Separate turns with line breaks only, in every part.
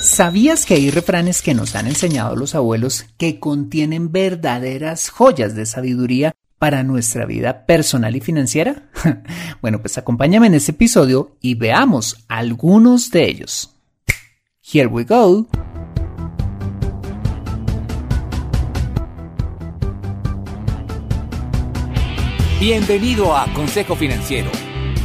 ¿Sabías que hay refranes que nos han enseñado los abuelos que contienen verdaderas joyas de sabiduría para nuestra vida personal y financiera? bueno, pues acompáñame en este episodio y veamos algunos de ellos. Here we go.
Bienvenido a Consejo Financiero,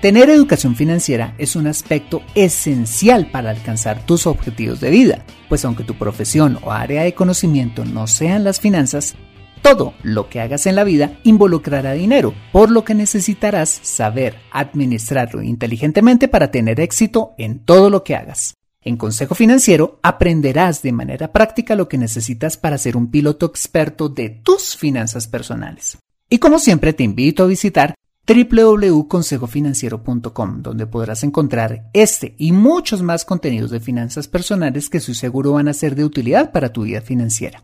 Tener educación financiera es un aspecto esencial para alcanzar tus objetivos de vida, pues aunque tu profesión o área de conocimiento no sean las finanzas, todo lo que hagas en la vida involucrará dinero, por lo que necesitarás saber administrarlo inteligentemente para tener éxito en todo lo que hagas. En Consejo Financiero aprenderás de manera práctica lo que necesitas para ser un piloto experto de tus finanzas personales. Y como siempre te invito a visitar www.consejofinanciero.com, donde podrás encontrar este y muchos más contenidos de finanzas personales que estoy seguro van a ser de utilidad para tu vida financiera.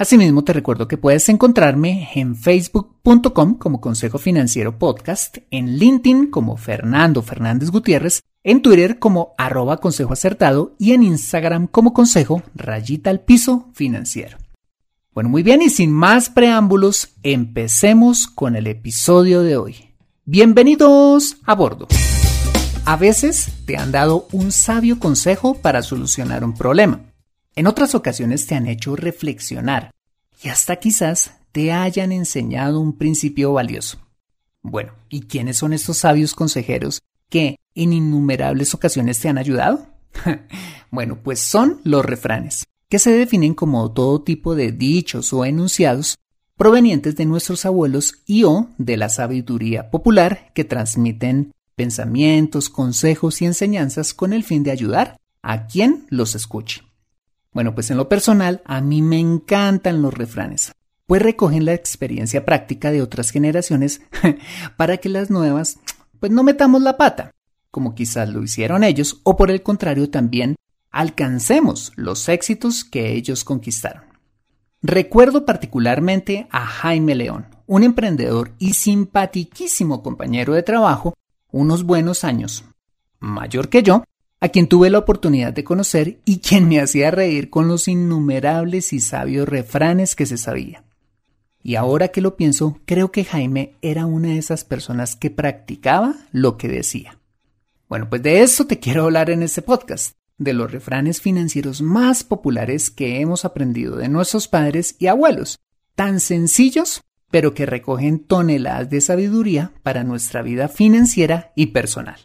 Asimismo, te recuerdo que puedes encontrarme en facebook.com como Consejo Financiero Podcast, en LinkedIn como Fernando Fernández Gutiérrez, en Twitter como arroba consejo acertado y en Instagram como consejo rayita al piso financiero. Bueno, muy bien y sin más preámbulos, empecemos con el episodio de hoy. Bienvenidos a bordo. A veces te han dado un sabio consejo para solucionar un problema. En otras ocasiones te han hecho reflexionar y hasta quizás te hayan enseñado un principio valioso. Bueno, ¿y quiénes son estos sabios consejeros que en innumerables ocasiones te han ayudado? bueno, pues son los refranes, que se definen como todo tipo de dichos o enunciados provenientes de nuestros abuelos y o de la sabiduría popular que transmiten pensamientos, consejos y enseñanzas con el fin de ayudar a quien los escuche. Bueno, pues en lo personal, a mí me encantan los refranes, pues recogen la experiencia práctica de otras generaciones para que las nuevas, pues no metamos la pata, como quizás lo hicieron ellos, o por el contrario también alcancemos los éxitos que ellos conquistaron. Recuerdo particularmente a Jaime León, un emprendedor y simpaticísimo compañero de trabajo, unos buenos años, mayor que yo, a quien tuve la oportunidad de conocer y quien me hacía reír con los innumerables y sabios refranes que se sabía. Y ahora que lo pienso, creo que Jaime era una de esas personas que practicaba lo que decía. Bueno, pues de eso te quiero hablar en este podcast, de los refranes financieros más populares que hemos aprendido de nuestros padres y abuelos, tan sencillos, pero que recogen toneladas de sabiduría para nuestra vida financiera y personal.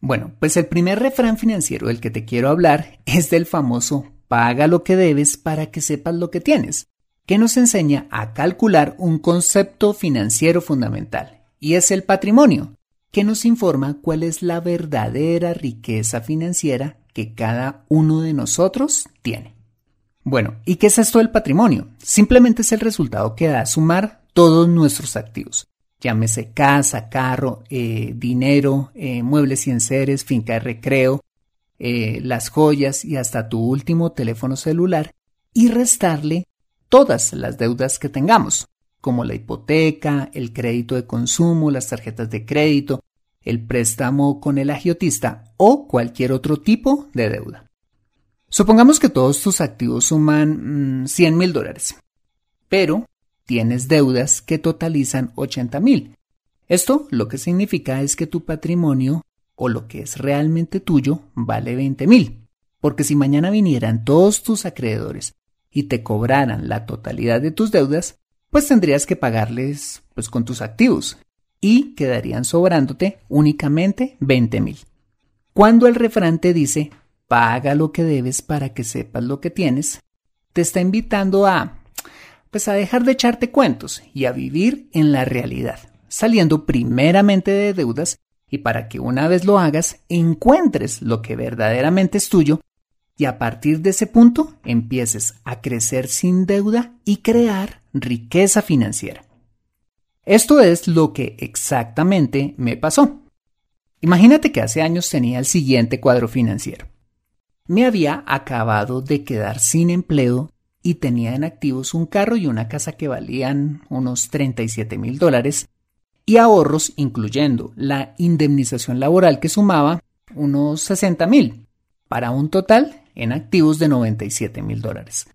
Bueno, pues el primer refrán financiero del que te quiero hablar es del famoso paga lo que debes para que sepas lo que tienes, que nos enseña a calcular un concepto financiero fundamental, y es el patrimonio, que nos informa cuál es la verdadera riqueza financiera que cada uno de nosotros tiene. Bueno, ¿y qué es esto del patrimonio? Simplemente es el resultado que da sumar todos nuestros activos, llámese casa, carro, eh, dinero, eh, muebles y enseres, finca de recreo, eh, las joyas y hasta tu último teléfono celular, y restarle todas las deudas que tengamos, como la hipoteca, el crédito de consumo, las tarjetas de crédito, el préstamo con el agiotista o cualquier otro tipo de deuda. Supongamos que todos tus activos suman 100 mm, mil dólares, pero tienes deudas que totalizan 80 mil. Esto lo que significa es que tu patrimonio o lo que es realmente tuyo vale 20 mil. Porque si mañana vinieran todos tus acreedores y te cobraran la totalidad de tus deudas, pues tendrías que pagarles pues con tus activos y quedarían sobrándote únicamente 20 mil. Cuando el refrán te dice paga lo que debes para que sepas lo que tienes, te está invitando a pues a dejar de echarte cuentos y a vivir en la realidad, saliendo primeramente de deudas y para que una vez lo hagas encuentres lo que verdaderamente es tuyo y a partir de ese punto empieces a crecer sin deuda y crear riqueza financiera. Esto es lo que exactamente me pasó. Imagínate que hace años tenía el siguiente cuadro financiero. Me había acabado de quedar sin empleo y tenía en activos un carro y una casa que valían unos 37 mil dólares y ahorros incluyendo la indemnización laboral que sumaba unos 60 mil para un total en activos de 97 mil dólares.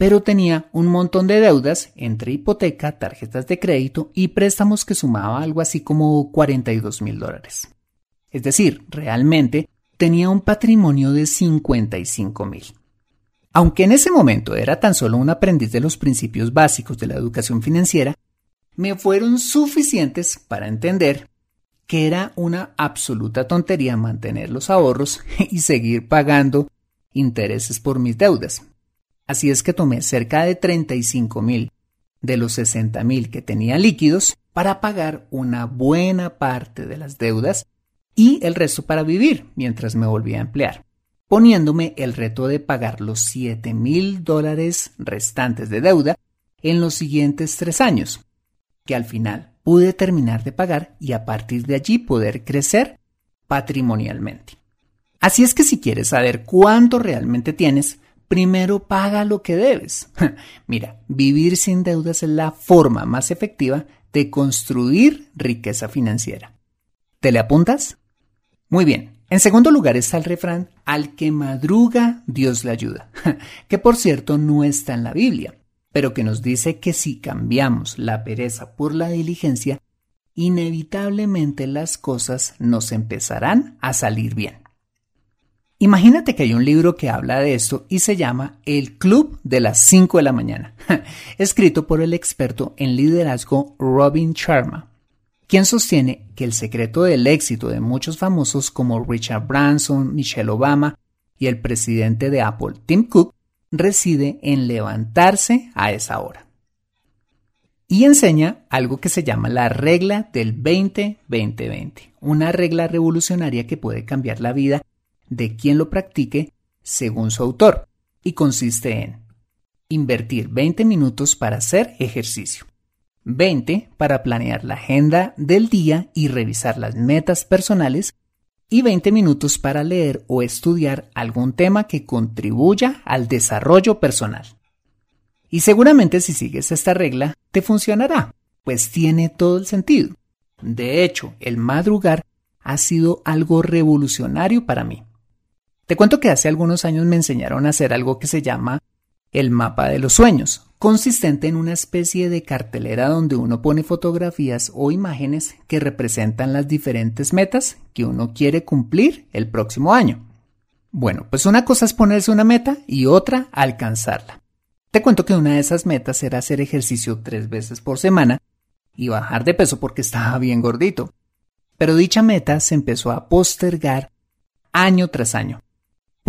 Pero tenía un montón de deudas entre hipoteca, tarjetas de crédito y préstamos que sumaba algo así como 42 mil dólares. Es decir, realmente tenía un patrimonio de 55 mil. Aunque en ese momento era tan solo un aprendiz de los principios básicos de la educación financiera, me fueron suficientes para entender que era una absoluta tontería mantener los ahorros y seguir pagando intereses por mis deudas. Así es que tomé cerca de 35 mil de los 60 mil que tenía líquidos para pagar una buena parte de las deudas y el resto para vivir mientras me volvía a emplear, poniéndome el reto de pagar los 7 mil dólares restantes de deuda en los siguientes tres años, que al final pude terminar de pagar y a partir de allí poder crecer patrimonialmente. Así es que si quieres saber cuánto realmente tienes, primero paga lo que debes. Mira, vivir sin deudas es la forma más efectiva de construir riqueza financiera. ¿Te le apuntas? Muy bien. En segundo lugar está el refrán, al que madruga, Dios le ayuda, que por cierto no está en la Biblia, pero que nos dice que si cambiamos la pereza por la diligencia, inevitablemente las cosas nos empezarán a salir bien. Imagínate que hay un libro que habla de esto y se llama El Club de las 5 de la mañana, escrito por el experto en liderazgo Robin Sharma, quien sostiene que el secreto del éxito de muchos famosos como Richard Branson, Michelle Obama y el presidente de Apple, Tim Cook, reside en levantarse a esa hora. Y enseña algo que se llama la regla del 20-20-20, una regla revolucionaria que puede cambiar la vida de quien lo practique según su autor y consiste en invertir 20 minutos para hacer ejercicio, 20 para planear la agenda del día y revisar las metas personales y 20 minutos para leer o estudiar algún tema que contribuya al desarrollo personal. Y seguramente si sigues esta regla te funcionará, pues tiene todo el sentido. De hecho, el madrugar ha sido algo revolucionario para mí. Te cuento que hace algunos años me enseñaron a hacer algo que se llama el mapa de los sueños, consistente en una especie de cartelera donde uno pone fotografías o imágenes que representan las diferentes metas que uno quiere cumplir el próximo año. Bueno, pues una cosa es ponerse una meta y otra alcanzarla. Te cuento que una de esas metas era hacer ejercicio tres veces por semana y bajar de peso porque estaba bien gordito. Pero dicha meta se empezó a postergar año tras año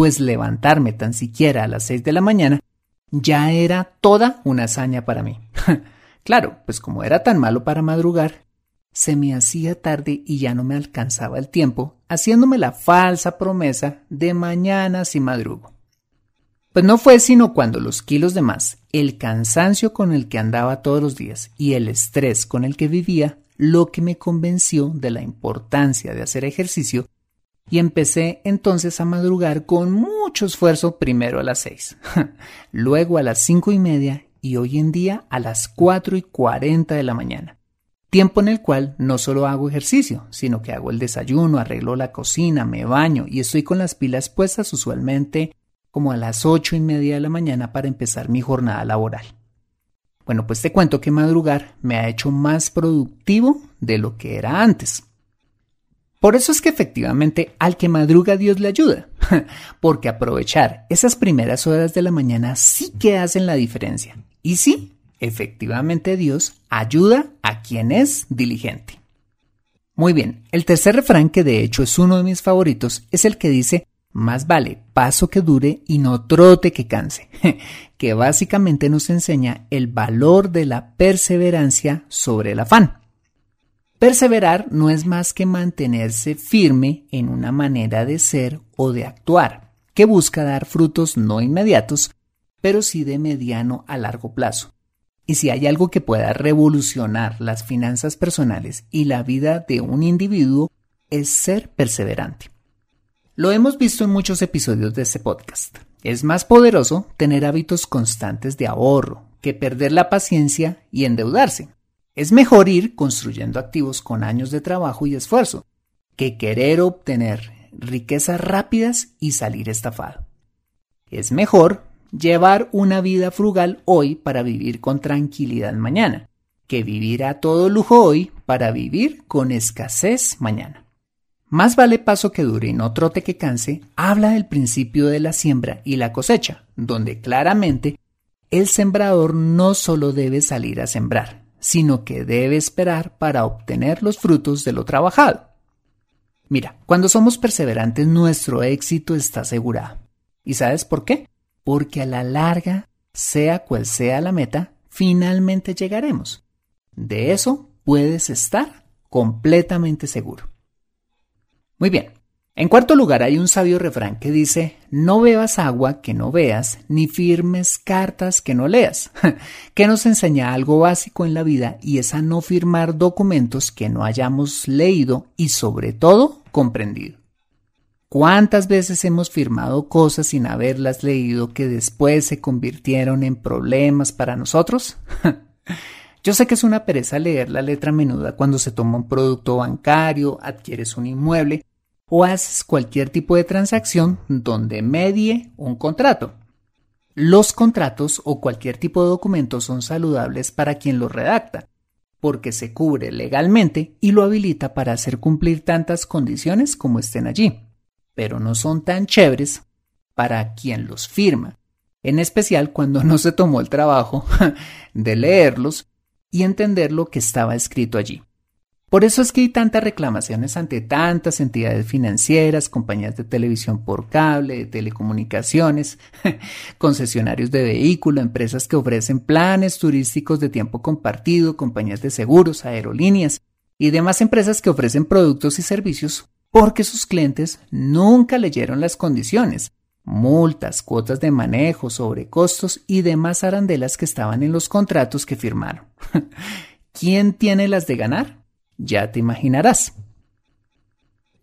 pues levantarme tan siquiera a las seis de la mañana ya era toda una hazaña para mí. claro, pues como era tan malo para madrugar, se me hacía tarde y ya no me alcanzaba el tiempo, haciéndome la falsa promesa de mañana si madrugo. Pues no fue sino cuando los kilos de más, el cansancio con el que andaba todos los días y el estrés con el que vivía, lo que me convenció de la importancia de hacer ejercicio y empecé entonces a madrugar con mucho esfuerzo primero a las seis, luego a las cinco y media y hoy en día a las cuatro y cuarenta de la mañana. Tiempo en el cual no solo hago ejercicio, sino que hago el desayuno, arreglo la cocina, me baño y estoy con las pilas puestas usualmente como a las ocho y media de la mañana para empezar mi jornada laboral. Bueno, pues te cuento que madrugar me ha hecho más productivo de lo que era antes. Por eso es que efectivamente al que madruga Dios le ayuda. porque aprovechar esas primeras horas de la mañana sí que hacen la diferencia. Y sí, efectivamente Dios ayuda a quien es diligente. Muy bien, el tercer refrán, que de hecho es uno de mis favoritos, es el que dice, más vale paso que dure y no trote que canse, que básicamente nos enseña el valor de la perseverancia sobre el afán. Perseverar no es más que mantenerse firme en una manera de ser o de actuar, que busca dar frutos no inmediatos, pero sí de mediano a largo plazo. Y si hay algo que pueda revolucionar las finanzas personales y la vida de un individuo, es ser perseverante. Lo hemos visto en muchos episodios de este podcast. Es más poderoso tener hábitos constantes de ahorro que perder la paciencia y endeudarse. Es mejor ir construyendo activos con años de trabajo y esfuerzo que querer obtener riquezas rápidas y salir estafado. Es mejor llevar una vida frugal hoy para vivir con tranquilidad mañana, que vivir a todo lujo hoy para vivir con escasez mañana. Más vale paso que dure y no trote que canse, habla del principio de la siembra y la cosecha, donde claramente el sembrador no solo debe salir a sembrar, sino que debe esperar para obtener los frutos de lo trabajado. Mira, cuando somos perseverantes nuestro éxito está asegurado. ¿Y sabes por qué? Porque a la larga, sea cual sea la meta, finalmente llegaremos. De eso puedes estar completamente seguro. Muy bien, en cuarto lugar, hay un sabio refrán que dice, no bebas agua que no veas, ni firmes cartas que no leas, que nos enseña algo básico en la vida y es a no firmar documentos que no hayamos leído y sobre todo comprendido. ¿Cuántas veces hemos firmado cosas sin haberlas leído que después se convirtieron en problemas para nosotros? Yo sé que es una pereza leer la letra menuda cuando se toma un producto bancario, adquieres un inmueble o haces cualquier tipo de transacción donde medie un contrato. Los contratos o cualquier tipo de documento son saludables para quien los redacta, porque se cubre legalmente y lo habilita para hacer cumplir tantas condiciones como estén allí, pero no son tan chéveres para quien los firma, en especial cuando no se tomó el trabajo de leerlos y entender lo que estaba escrito allí. Por eso es que hay tantas reclamaciones ante tantas entidades financieras, compañías de televisión por cable, de telecomunicaciones, concesionarios de vehículos, empresas que ofrecen planes turísticos de tiempo compartido, compañías de seguros, aerolíneas y demás empresas que ofrecen productos y servicios porque sus clientes nunca leyeron las condiciones, multas, cuotas de manejo, sobrecostos y demás arandelas que estaban en los contratos que firmaron. ¿Quién tiene las de ganar? Ya te imaginarás.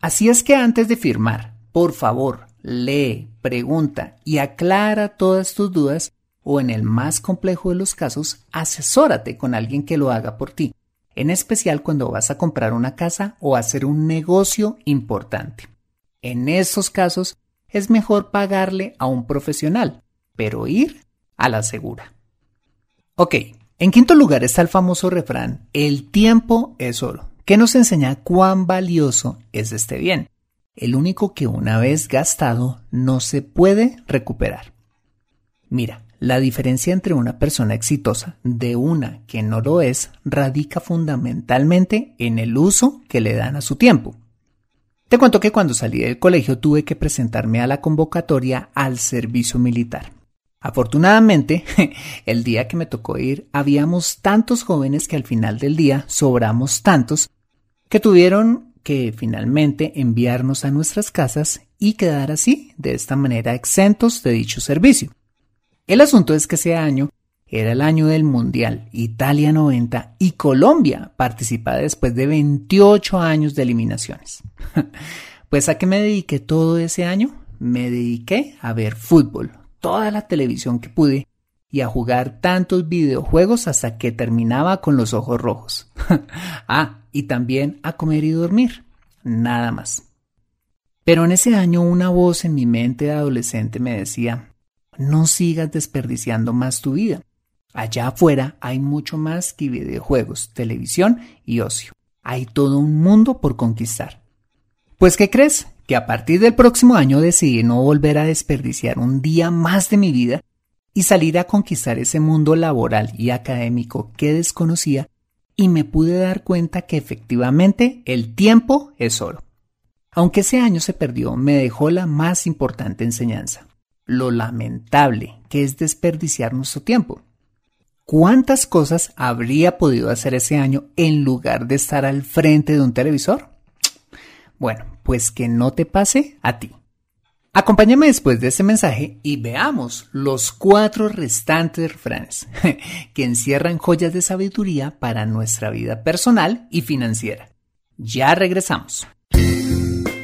Así es que antes de firmar, por favor, lee, pregunta y aclara todas tus dudas o en el más complejo de los casos, asesórate con alguien que lo haga por ti, en especial cuando vas a comprar una casa o hacer un negocio importante. En esos casos es mejor pagarle a un profesional, pero ir a la segura. Ok, en quinto lugar está el famoso refrán, el tiempo es oro, que nos enseña cuán valioso es este bien, el único que una vez gastado no se puede recuperar. Mira, la diferencia entre una persona exitosa de una que no lo es radica fundamentalmente en el uso que le dan a su tiempo. Te cuento que cuando salí del colegio tuve que presentarme a la convocatoria al servicio militar. Afortunadamente, el día que me tocó ir, habíamos tantos jóvenes que al final del día sobramos tantos que tuvieron que finalmente enviarnos a nuestras casas y quedar así, de esta manera, exentos de dicho servicio. El asunto es que ese año era el año del Mundial, Italia 90, y Colombia participaba después de 28 años de eliminaciones. pues a qué me dediqué todo ese año? Me dediqué a ver fútbol, toda la televisión que pude y a jugar tantos videojuegos hasta que terminaba con los ojos rojos. ah, y también a comer y dormir. Nada más. Pero en ese año una voz en mi mente de adolescente me decía, no sigas desperdiciando más tu vida. Allá afuera hay mucho más que videojuegos, televisión y ocio. Hay todo un mundo por conquistar. Pues ¿qué crees? Que a partir del próximo año decidí no volver a desperdiciar un día más de mi vida y salir a conquistar ese mundo laboral y académico que desconocía y me pude dar cuenta que efectivamente el tiempo es oro. Aunque ese año se perdió, me dejó la más importante enseñanza, lo lamentable que es desperdiciar nuestro tiempo. ¿Cuántas cosas habría podido hacer ese año en lugar de estar al frente de un televisor? Bueno, pues que no te pase a ti. Acompáñame después de ese mensaje y veamos los cuatro restantes refranes que encierran joyas de sabiduría para nuestra vida personal y financiera. Ya regresamos.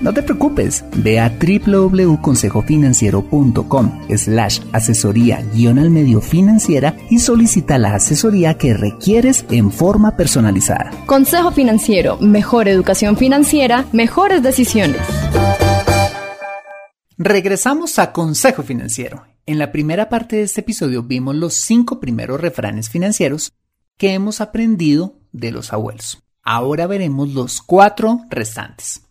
no te preocupes, ve a www.consejofinanciero.com slash asesoría guion al medio financiera y solicita la asesoría que requieres en forma personalizada.
Consejo Financiero, mejor educación financiera, mejores decisiones.
Regresamos a Consejo Financiero. En la primera parte de este episodio vimos los cinco primeros refranes financieros que hemos aprendido de los abuelos. Ahora veremos los cuatro restantes.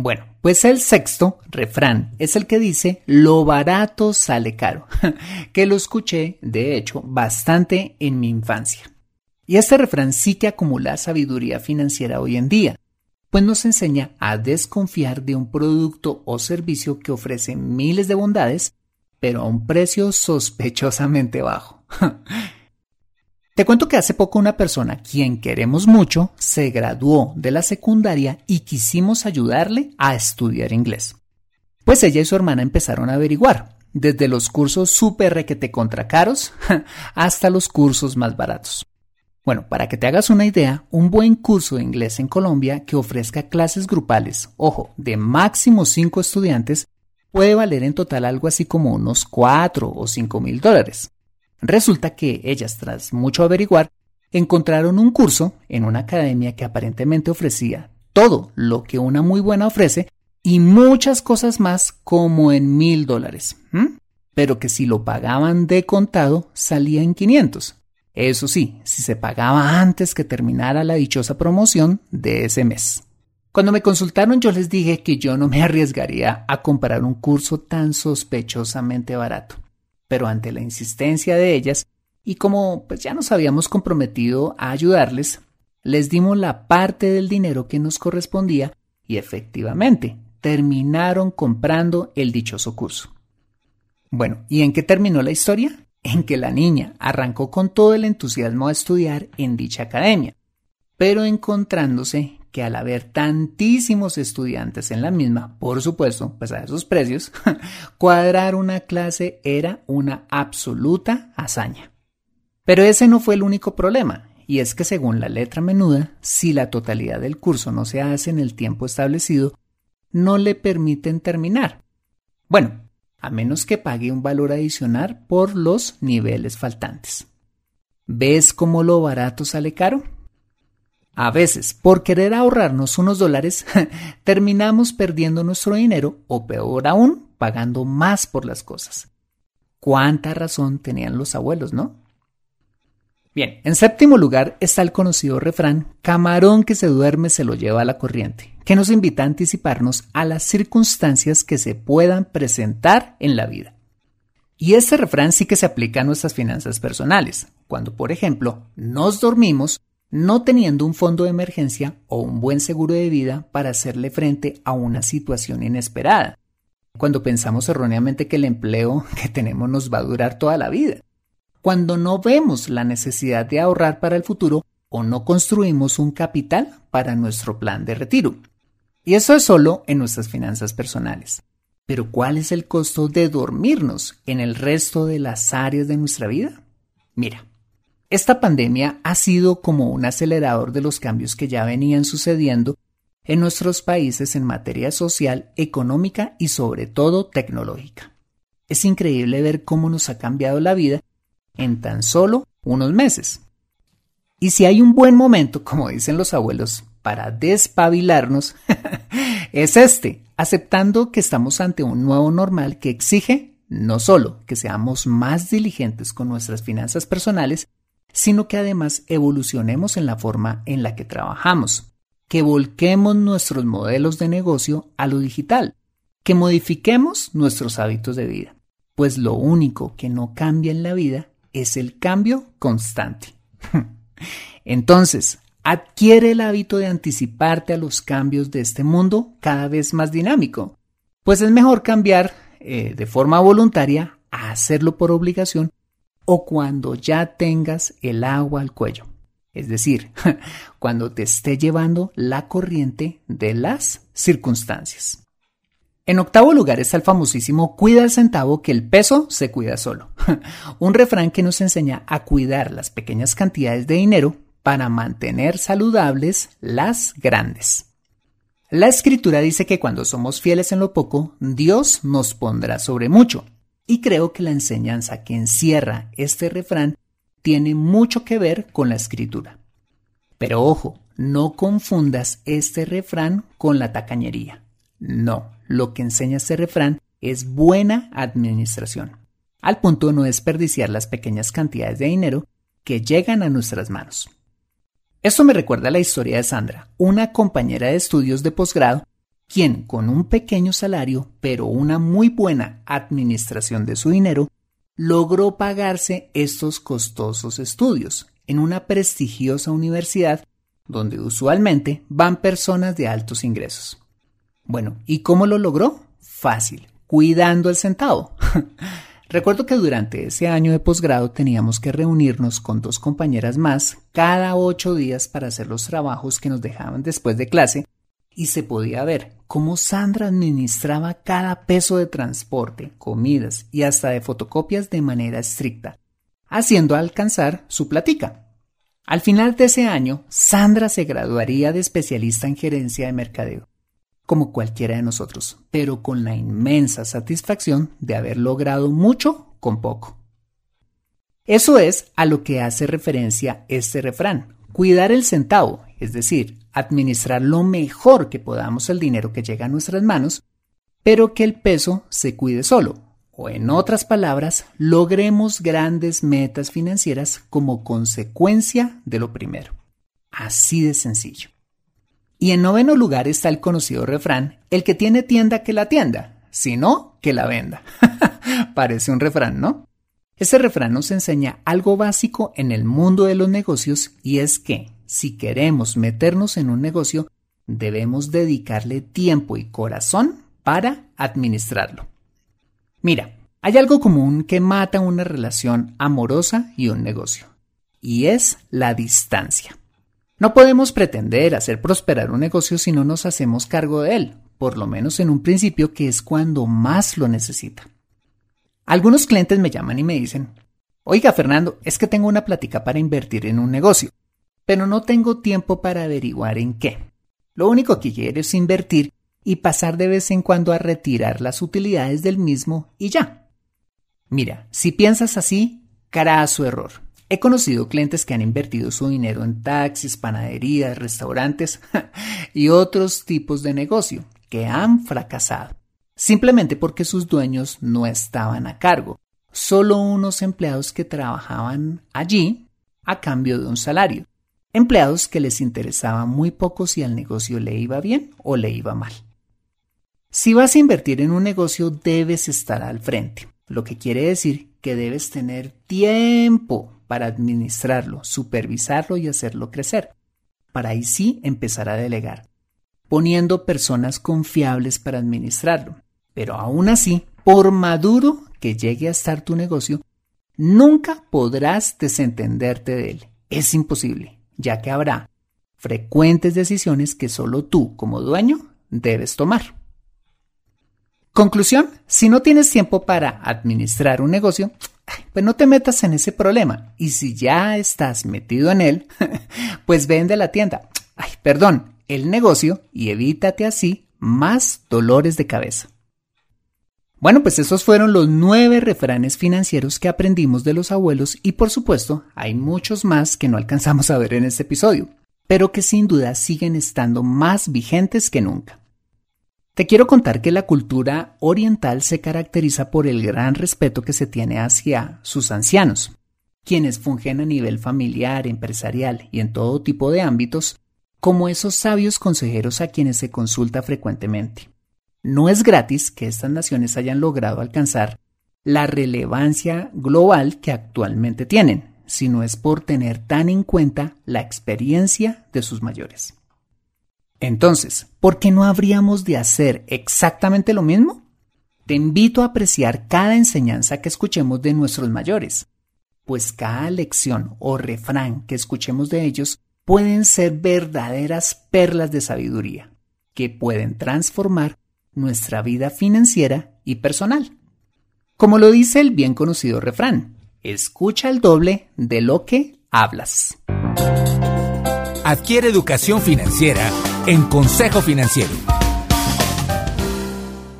Bueno, pues el sexto refrán es el que dice lo barato sale caro, que lo escuché, de hecho, bastante en mi infancia. Y este refrán sí que acumula sabiduría financiera hoy en día, pues nos enseña a desconfiar de un producto o servicio que ofrece miles de bondades, pero a un precio sospechosamente bajo. Te cuento que hace poco una persona, quien queremos mucho, se graduó de la secundaria y quisimos ayudarle a estudiar inglés. Pues ella y su hermana empezaron a averiguar, desde los cursos súper requete contra caros hasta los cursos más baratos. Bueno, para que te hagas una idea, un buen curso de inglés en Colombia que ofrezca clases grupales, ojo, de máximo 5 estudiantes, puede valer en total algo así como unos 4 o 5 mil dólares. Resulta que ellas, tras mucho averiguar, encontraron un curso en una academia que aparentemente ofrecía todo lo que una muy buena ofrece y muchas cosas más como en mil dólares. Pero que si lo pagaban de contado salía en 500. Eso sí, si se pagaba antes que terminara la dichosa promoción de ese mes. Cuando me consultaron yo les dije que yo no me arriesgaría a comprar un curso tan sospechosamente barato pero ante la insistencia de ellas, y como pues ya nos habíamos comprometido a ayudarles, les dimos la parte del dinero que nos correspondía y efectivamente terminaron comprando el dichoso curso. Bueno, ¿y en qué terminó la historia? En que la niña arrancó con todo el entusiasmo a estudiar en dicha academia, pero encontrándose que al haber tantísimos estudiantes en la misma, por supuesto, pues a esos precios, cuadrar una clase era una absoluta hazaña. Pero ese no fue el único problema, y es que según la letra menuda, si la totalidad del curso no se hace en el tiempo establecido, no le permiten terminar. Bueno, a menos que pague un valor adicional por los niveles faltantes. ¿Ves cómo lo barato sale caro? A veces, por querer ahorrarnos unos dólares, terminamos perdiendo nuestro dinero o peor aún, pagando más por las cosas. ¿Cuánta razón tenían los abuelos, no? Bien, en séptimo lugar está el conocido refrán, camarón que se duerme se lo lleva a la corriente, que nos invita a anticiparnos a las circunstancias que se puedan presentar en la vida. Y este refrán sí que se aplica a nuestras finanzas personales, cuando por ejemplo nos dormimos no teniendo un fondo de emergencia o un buen seguro de vida para hacerle frente a una situación inesperada. Cuando pensamos erróneamente que el empleo que tenemos nos va a durar toda la vida. Cuando no vemos la necesidad de ahorrar para el futuro o no construimos un capital para nuestro plan de retiro. Y eso es solo en nuestras finanzas personales. Pero ¿cuál es el costo de dormirnos en el resto de las áreas de nuestra vida? Mira, esta pandemia ha sido como un acelerador de los cambios que ya venían sucediendo en nuestros países en materia social, económica y sobre todo tecnológica. Es increíble ver cómo nos ha cambiado la vida en tan solo unos meses. Y si hay un buen momento, como dicen los abuelos, para despabilarnos, es este, aceptando que estamos ante un nuevo normal que exige no solo que seamos más diligentes con nuestras finanzas personales, sino que además evolucionemos en la forma en la que trabajamos, que volquemos nuestros modelos de negocio a lo digital, que modifiquemos nuestros hábitos de vida, pues lo único que no cambia en la vida es el cambio constante. Entonces, adquiere el hábito de anticiparte a los cambios de este mundo cada vez más dinámico, pues es mejor cambiar eh, de forma voluntaria a hacerlo por obligación o cuando ya tengas el agua al cuello. Es decir, cuando te esté llevando la corriente de las circunstancias. En octavo lugar está el famosísimo cuida el centavo que el peso se cuida solo. Un refrán que nos enseña a cuidar las pequeñas cantidades de dinero para mantener saludables las grandes. La escritura dice que cuando somos fieles en lo poco, Dios nos pondrá sobre mucho. Y creo que la enseñanza que encierra este refrán tiene mucho que ver con la escritura. Pero ojo, no confundas este refrán con la tacañería. No, lo que enseña este refrán es buena administración, al punto de no desperdiciar las pequeñas cantidades de dinero que llegan a nuestras manos. Esto me recuerda la historia de Sandra, una compañera de estudios de posgrado, quien con un pequeño salario, pero una muy buena administración de su dinero, logró pagarse estos costosos estudios en una prestigiosa universidad donde usualmente van personas de altos ingresos. Bueno, ¿y cómo lo logró? Fácil, cuidando el centavo. Recuerdo que durante ese año de posgrado teníamos que reunirnos con dos compañeras más cada ocho días para hacer los trabajos que nos dejaban después de clase y se podía ver cómo Sandra administraba cada peso de transporte, comidas y hasta de fotocopias de manera estricta, haciendo alcanzar su platica. Al final de ese año, Sandra se graduaría de especialista en gerencia de mercadeo como cualquiera de nosotros, pero con la inmensa satisfacción de haber logrado mucho con poco. Eso es a lo que hace referencia este refrán, cuidar el centavo, es decir, administrar lo mejor que podamos el dinero que llega a nuestras manos, pero que el peso se cuide solo, o en otras palabras, logremos grandes metas financieras como consecuencia de lo primero. Así de sencillo. Y en noveno lugar está el conocido refrán, el que tiene tienda que la tienda, si no, que la venda. Parece un refrán, ¿no? Ese refrán nos enseña algo básico en el mundo de los negocios y es que si queremos meternos en un negocio, debemos dedicarle tiempo y corazón para administrarlo. Mira, hay algo común que mata una relación amorosa y un negocio, y es la distancia. No podemos pretender hacer prosperar un negocio si no nos hacemos cargo de él, por lo menos en un principio que es cuando más lo necesita. Algunos clientes me llaman y me dicen, oiga Fernando, es que tengo una plática para invertir en un negocio, pero no tengo tiempo para averiguar en qué. Lo único que quiero es invertir y pasar de vez en cuando a retirar las utilidades del mismo y ya. Mira, si piensas así, cara su error. He conocido clientes que han invertido su dinero en taxis, panaderías, restaurantes y otros tipos de negocio que han fracasado, simplemente porque sus dueños no estaban a cargo, solo unos empleados que trabajaban allí a cambio de un salario, empleados que les interesaba muy poco si al negocio le iba bien o le iba mal. Si vas a invertir en un negocio debes estar al frente, lo que quiere decir que debes tener tiempo para administrarlo, supervisarlo y hacerlo crecer, para ahí sí empezar a delegar, poniendo personas confiables para administrarlo. Pero aún así, por maduro que llegue a estar tu negocio, nunca podrás desentenderte de él. Es imposible, ya que habrá frecuentes decisiones que solo tú, como dueño, debes tomar. Conclusión, si no tienes tiempo para administrar un negocio, pues no te metas en ese problema. Y si ya estás metido en él, pues vende la tienda. Ay, perdón, el negocio y evítate así más dolores de cabeza. Bueno, pues esos fueron los nueve refranes financieros que aprendimos de los abuelos y por supuesto hay muchos más que no alcanzamos a ver en este episodio, pero que sin duda siguen estando más vigentes que nunca. Te quiero contar que la cultura oriental se caracteriza por el gran respeto que se tiene hacia sus ancianos, quienes fungen a nivel familiar, empresarial y en todo tipo de ámbitos como esos sabios consejeros a quienes se consulta frecuentemente. No es gratis que estas naciones hayan logrado alcanzar la relevancia global que actualmente tienen, sino es por tener tan en cuenta la experiencia de sus mayores. Entonces, ¿por qué no habríamos de hacer exactamente lo mismo? Te invito a apreciar cada enseñanza que escuchemos de nuestros mayores, pues cada lección o refrán que escuchemos de ellos pueden ser verdaderas perlas de sabiduría que pueden transformar nuestra vida financiera y personal. Como lo dice el bien conocido refrán, escucha el doble de lo que hablas.
Adquiere educación financiera en Consejo Financiero.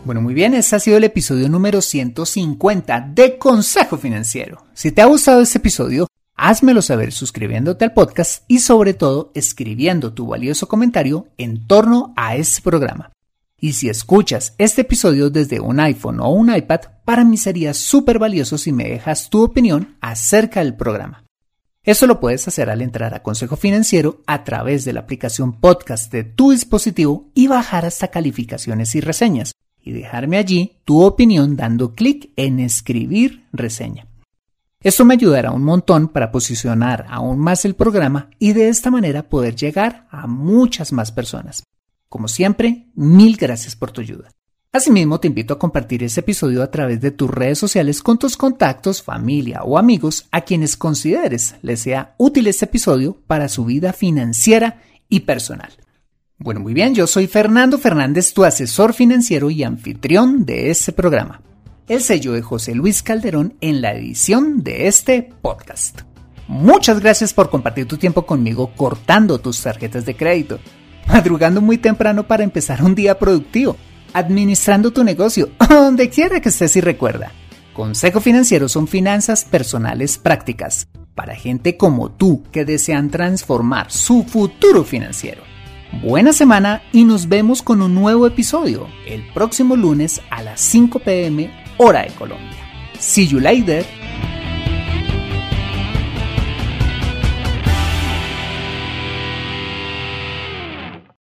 Bueno, muy bien, ese ha sido el episodio número 150 de Consejo Financiero. Si te ha gustado este episodio, házmelo saber suscribiéndote al podcast y sobre todo escribiendo tu valioso comentario en torno a este programa. Y si escuchas este episodio desde un iPhone o un iPad, para mí sería súper valioso si me dejas tu opinión acerca del programa. Eso lo puedes hacer al entrar a Consejo Financiero a través de la aplicación podcast de tu dispositivo y bajar hasta calificaciones y reseñas y dejarme allí tu opinión dando clic en escribir reseña. Esto me ayudará un montón para posicionar aún más el programa y de esta manera poder llegar a muchas más personas. Como siempre, mil gracias por tu ayuda. Asimismo, te invito a compartir este episodio a través de tus redes sociales con tus contactos, familia o amigos a quienes consideres les sea útil este episodio para su vida financiera y personal. Bueno, muy bien, yo soy Fernando Fernández, tu asesor financiero y anfitrión de este programa. El sello de José Luis Calderón en la edición de este podcast. Muchas gracias por compartir tu tiempo conmigo cortando tus tarjetas de crédito madrugando muy temprano para empezar un día productivo, administrando tu negocio, donde quiera que estés y recuerda. Consejo Financiero son finanzas personales prácticas para gente como tú que desean transformar su futuro financiero. Buena semana y nos vemos con un nuevo episodio el próximo lunes a las 5 pm hora de Colombia. See you later.